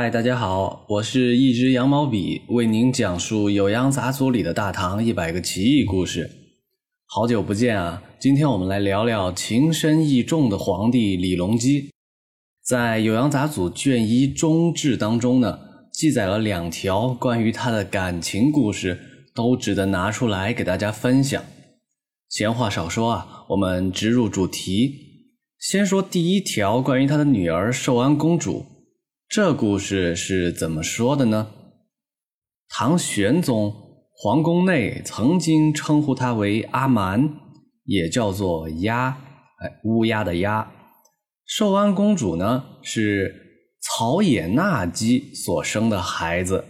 嗨，大家好，我是一支羊毛笔，为您讲述《酉阳杂俎》里的大唐一百个奇异故事。好久不见啊！今天我们来聊聊情深意重的皇帝李隆基。在《酉阳杂俎》卷一中志当中呢，记载了两条关于他的感情故事，都值得拿出来给大家分享。闲话少说啊，我们直入主题。先说第一条，关于他的女儿寿安公主。这故事是怎么说的呢？唐玄宗皇宫内曾经称呼他为阿蛮，也叫做鸦，哎，乌鸦的鸦。寿安公主呢是曹野纳姬所生的孩子，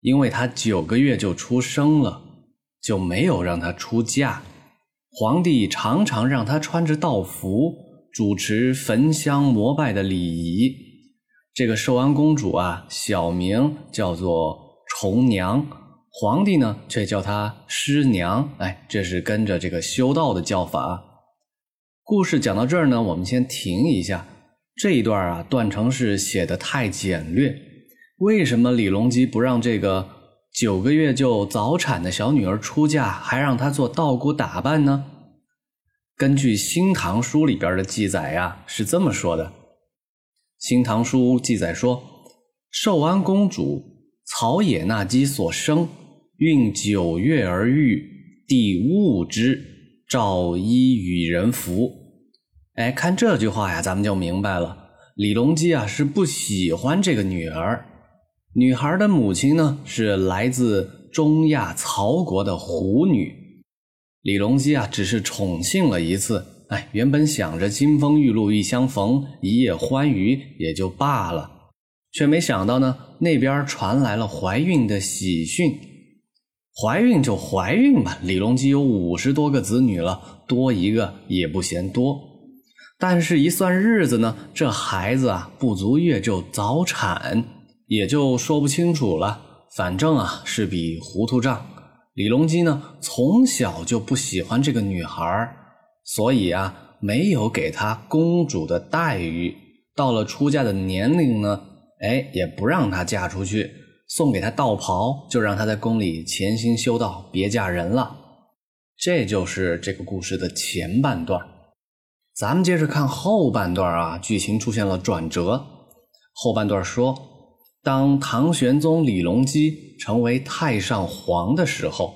因为她九个月就出生了，就没有让她出嫁。皇帝常常让她穿着道服，主持焚香膜拜的礼仪。这个寿安公主啊，小名叫做重娘，皇帝呢却叫她师娘。哎，这是跟着这个修道的叫法。故事讲到这儿呢，我们先停一下。这一段啊，段成是写的太简略。为什么李隆基不让这个九个月就早产的小女儿出嫁，还让她做道姑打扮呢？根据《新唐书》里边的记载呀，是这么说的。《新唐书》记载说，寿安公主曹野纳姬所生，孕九月而育，帝恶之，诏衣与人服。哎，看这句话呀，咱们就明白了，李隆基啊是不喜欢这个女儿。女孩的母亲呢是来自中亚曹国的狐女，李隆基啊只是宠幸了一次。哎，原本想着金风玉露一相逢，一夜欢愉也就罢了，却没想到呢，那边传来了怀孕的喜讯。怀孕就怀孕吧，李隆基有五十多个子女了，多一个也不嫌多。但是，一算日子呢，这孩子啊不足月就早产，也就说不清楚了。反正啊是笔糊涂账。李隆基呢从小就不喜欢这个女孩所以啊，没有给她公主的待遇。到了出嫁的年龄呢，哎，也不让她嫁出去，送给她道袍，就让她在宫里潜心修道，别嫁人了。这就是这个故事的前半段。咱们接着看后半段啊，剧情出现了转折。后半段说，当唐玄宗李隆基成为太上皇的时候。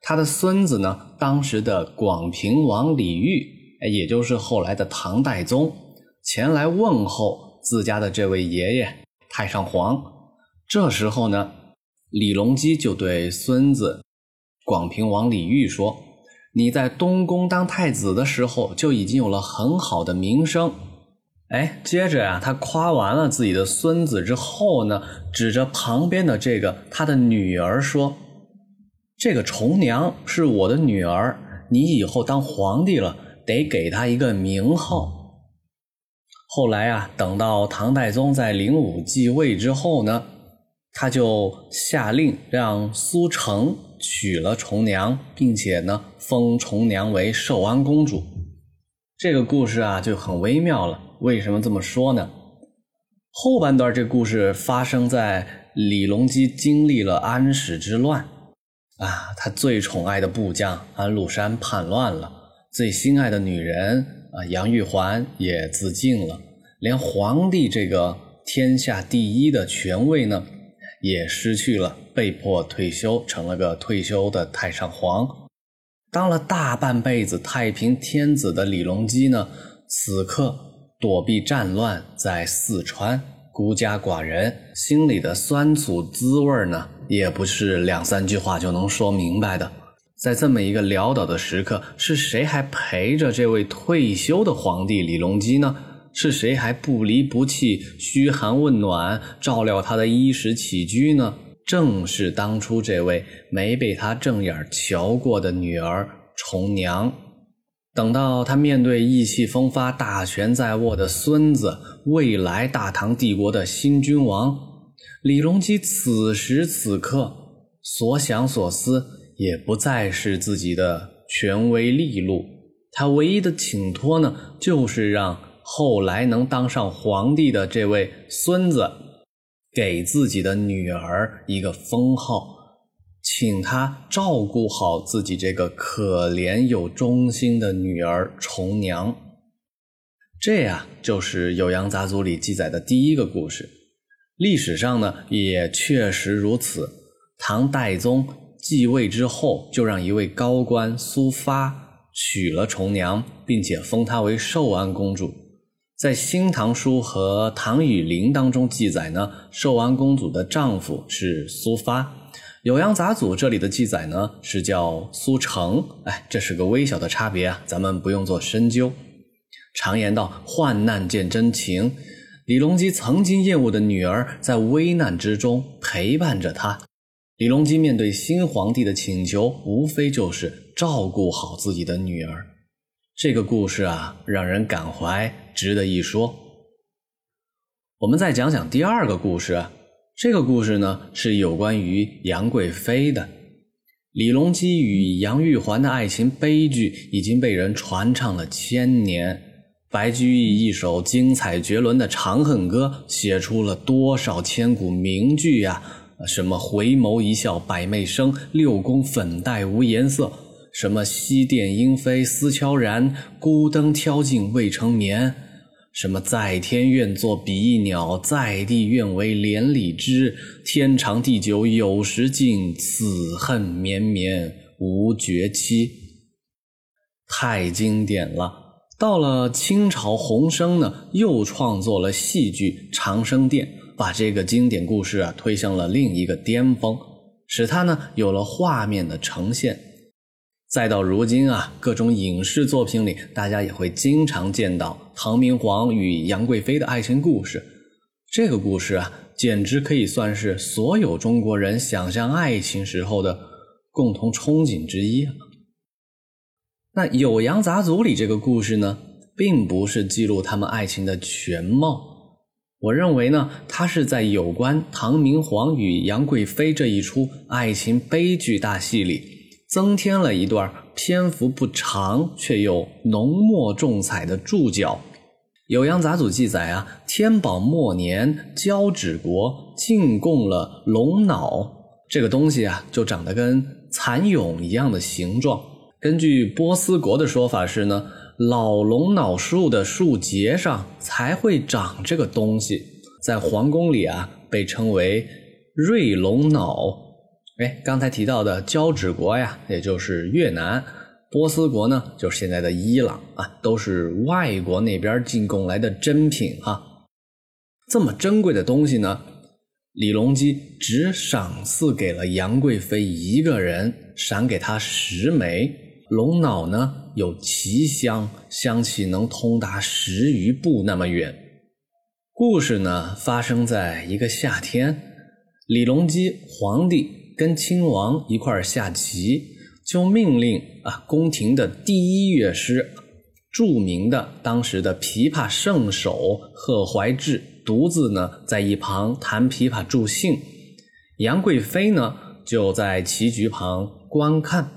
他的孙子呢，当时的广平王李煜，哎，也就是后来的唐代宗，前来问候自家的这位爷爷太上皇。这时候呢，李隆基就对孙子广平王李煜说：“你在东宫当太子的时候，就已经有了很好的名声。”哎，接着呀，他夸完了自己的孙子之后呢，指着旁边的这个他的女儿说。这个重娘是我的女儿，你以后当皇帝了，得给她一个名号。后来啊，等到唐太宗在灵武继位之后呢，他就下令让苏成娶了重娘，并且呢，封重娘为寿安公主。这个故事啊，就很微妙了。为什么这么说呢？后半段这故事发生在李隆基经历了安史之乱。啊，他最宠爱的部将安禄山叛乱了，最心爱的女人啊杨玉环也自尽了，连皇帝这个天下第一的权位呢，也失去了，被迫退休，成了个退休的太上皇。当了大半辈子太平天子的李隆基呢，此刻躲避战乱，在四川。孤家寡人心里的酸楚滋味呢，也不是两三句话就能说明白的。在这么一个潦倒的时刻，是谁还陪着这位退休的皇帝李隆基呢？是谁还不离不弃、嘘寒问暖、照料他的衣食起居呢？正是当初这位没被他正眼瞧过的女儿重娘。等到他面对意气风发、大权在握的孙子，未来大唐帝国的新君王李隆基，此时此刻所想所思，也不再是自己的权威利禄，他唯一的请托呢，就是让后来能当上皇帝的这位孙子给自己的女儿一个封号，请她照顾好自己这个可怜又忠心的女儿重娘。这呀，就是《酉阳杂族里记载的第一个故事。历史上呢，也确实如此。唐代宗继位之后，就让一位高官苏发娶了重娘，并且封她为寿安公主。在《新唐书》和《唐雨林》当中记载呢，寿安公主的丈夫是苏发。《酉阳杂俎》这里的记载呢，是叫苏成。哎，这是个微小的差别啊，咱们不用做深究。常言道：“患难见真情。”李隆基曾经厌恶的女儿，在危难之中陪伴着他。李隆基面对新皇帝的请求，无非就是照顾好自己的女儿。这个故事啊，让人感怀，值得一说。我们再讲讲第二个故事。这个故事呢，是有关于杨贵妃的。李隆基与杨玉环的爱情悲剧，已经被人传唱了千年。白居易一首精彩绝伦的《长恨歌》，写出了多少千古名句呀！什么回眸一笑百媚生，六宫粉黛无颜色；什么西殿莺飞思悄然，孤灯挑尽未成眠；什么在天愿作比翼鸟，在地愿为连理枝。天长地久有时尽，此恨绵绵无绝期。太经典了。到了清朝，洪升呢又创作了戏剧《长生殿》，把这个经典故事啊推向了另一个巅峰，使它呢有了画面的呈现。再到如今啊，各种影视作品里，大家也会经常见到唐明皇与杨贵妃的爱情故事。这个故事啊，简直可以算是所有中国人想象爱情时候的共同憧憬之一啊。那《酉阳杂族里这个故事呢，并不是记录他们爱情的全貌。我认为呢，它是在有关唐明皇与杨贵妃这一出爱情悲剧大戏里，增添了一段篇幅不长却又浓墨重彩的注脚。《酉阳杂族记载啊，天宝末年，交趾国进贡了龙脑，这个东西啊，就长得跟蚕蛹一样的形状。根据波斯国的说法是呢，老龙脑树的树节上才会长这个东西，在皇宫里啊被称为瑞龙脑。哎，刚才提到的交趾国呀，也就是越南；波斯国呢，就是现在的伊朗啊，都是外国那边进贡来的珍品哈。这么珍贵的东西呢，李隆基只赏赐给了杨贵妃一个人，赏给她十枚。龙脑呢有奇香，香气能通达十余步那么远。故事呢发生在一个夏天，李隆基皇帝跟亲王一块儿下棋，就命令啊宫廷的第一乐师，著名的当时的琵琶圣手贺怀志，独自呢在一旁弹琵琶助兴。杨贵妃呢就在棋局旁观看。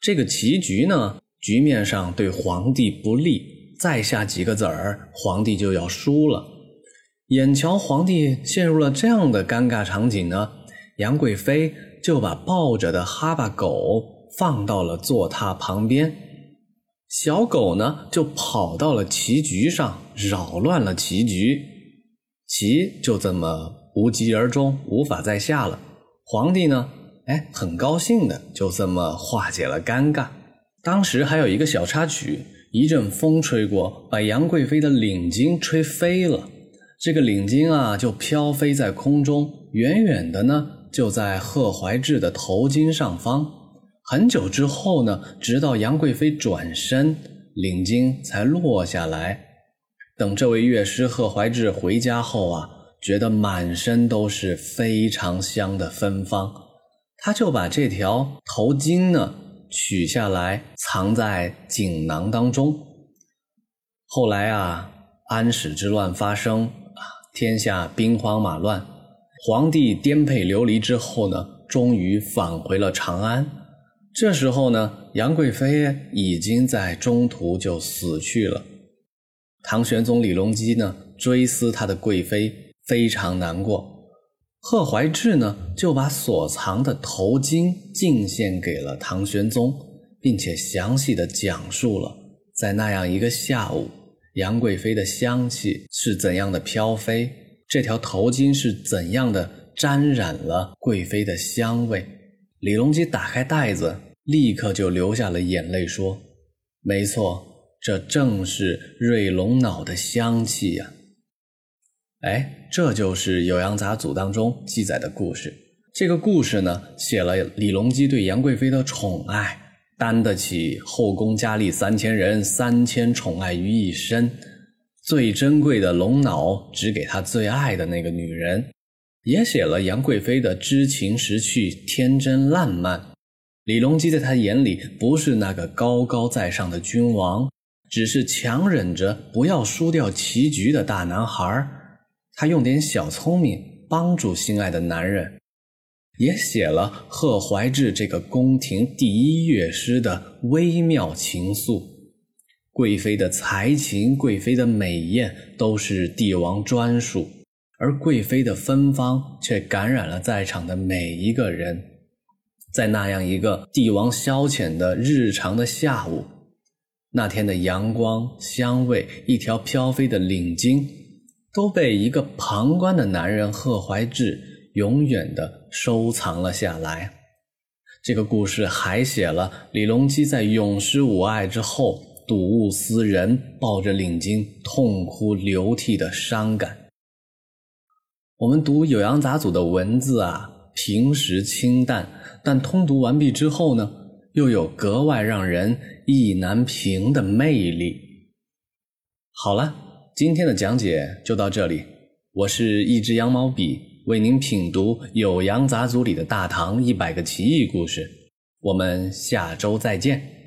这个棋局呢，局面上对皇帝不利，再下几个子儿，皇帝就要输了。眼瞧皇帝陷入了这样的尴尬场景呢，杨贵妃就把抱着的哈巴狗放到了坐榻旁边，小狗呢就跑到了棋局上，扰乱了棋局，棋就这么无疾而终，无法再下了。皇帝呢？哎，很高兴的，就这么化解了尴尬。当时还有一个小插曲，一阵风吹过，把杨贵妃的领巾吹飞了。这个领巾啊，就飘飞在空中，远远的呢，就在贺怀志的头巾上方。很久之后呢，直到杨贵妃转身，领巾才落下来。等这位乐师贺怀志回家后啊，觉得满身都是非常香的芬芳。他就把这条头巾呢取下来，藏在锦囊当中。后来啊，安史之乱发生啊，天下兵荒马乱，皇帝颠沛流离之后呢，终于返回了长安。这时候呢，杨贵妃已经在中途就死去了。唐玄宗李隆基呢，追思他的贵妃，非常难过。贺怀志呢，就把所藏的头巾进献给了唐玄宗，并且详细的讲述了在那样一个下午，杨贵妃的香气是怎样的飘飞，这条头巾是怎样的沾染了贵妃的香味。李隆基打开袋子，立刻就流下了眼泪，说：“没错，这正是瑞龙脑的香气呀。”哎，这就是《酉阳杂俎》当中记载的故事。这个故事呢，写了李隆基对杨贵妃的宠爱，担得起后宫佳丽三千人，三千宠爱于一身。最珍贵的龙脑只给他最爱的那个女人，也写了杨贵妃的知情识趣、天真烂漫。李隆基在他眼里不是那个高高在上的君王，只是强忍着不要输掉棋局的大男孩。他用点小聪明帮助心爱的男人，也写了贺怀志这个宫廷第一乐师的微妙情愫。贵妃的才情、贵妃的美艳都是帝王专属，而贵妃的芬芳却感染了在场的每一个人。在那样一个帝王消遣的日常的下午，那天的阳光、香味，一条飘飞的领巾。都被一个旁观的男人贺怀志永远的收藏了下来。这个故事还写了李隆基在永失吾爱之后睹物思人，抱着领巾痛哭流涕的伤感。我们读《酉阳杂俎》的文字啊，平时清淡，但通读完毕之后呢，又有格外让人意难平的魅力。好了。今天的讲解就到这里，我是一只羊毛笔，为您品读《酉阳杂俎》里的大唐一百个奇异故事，我们下周再见。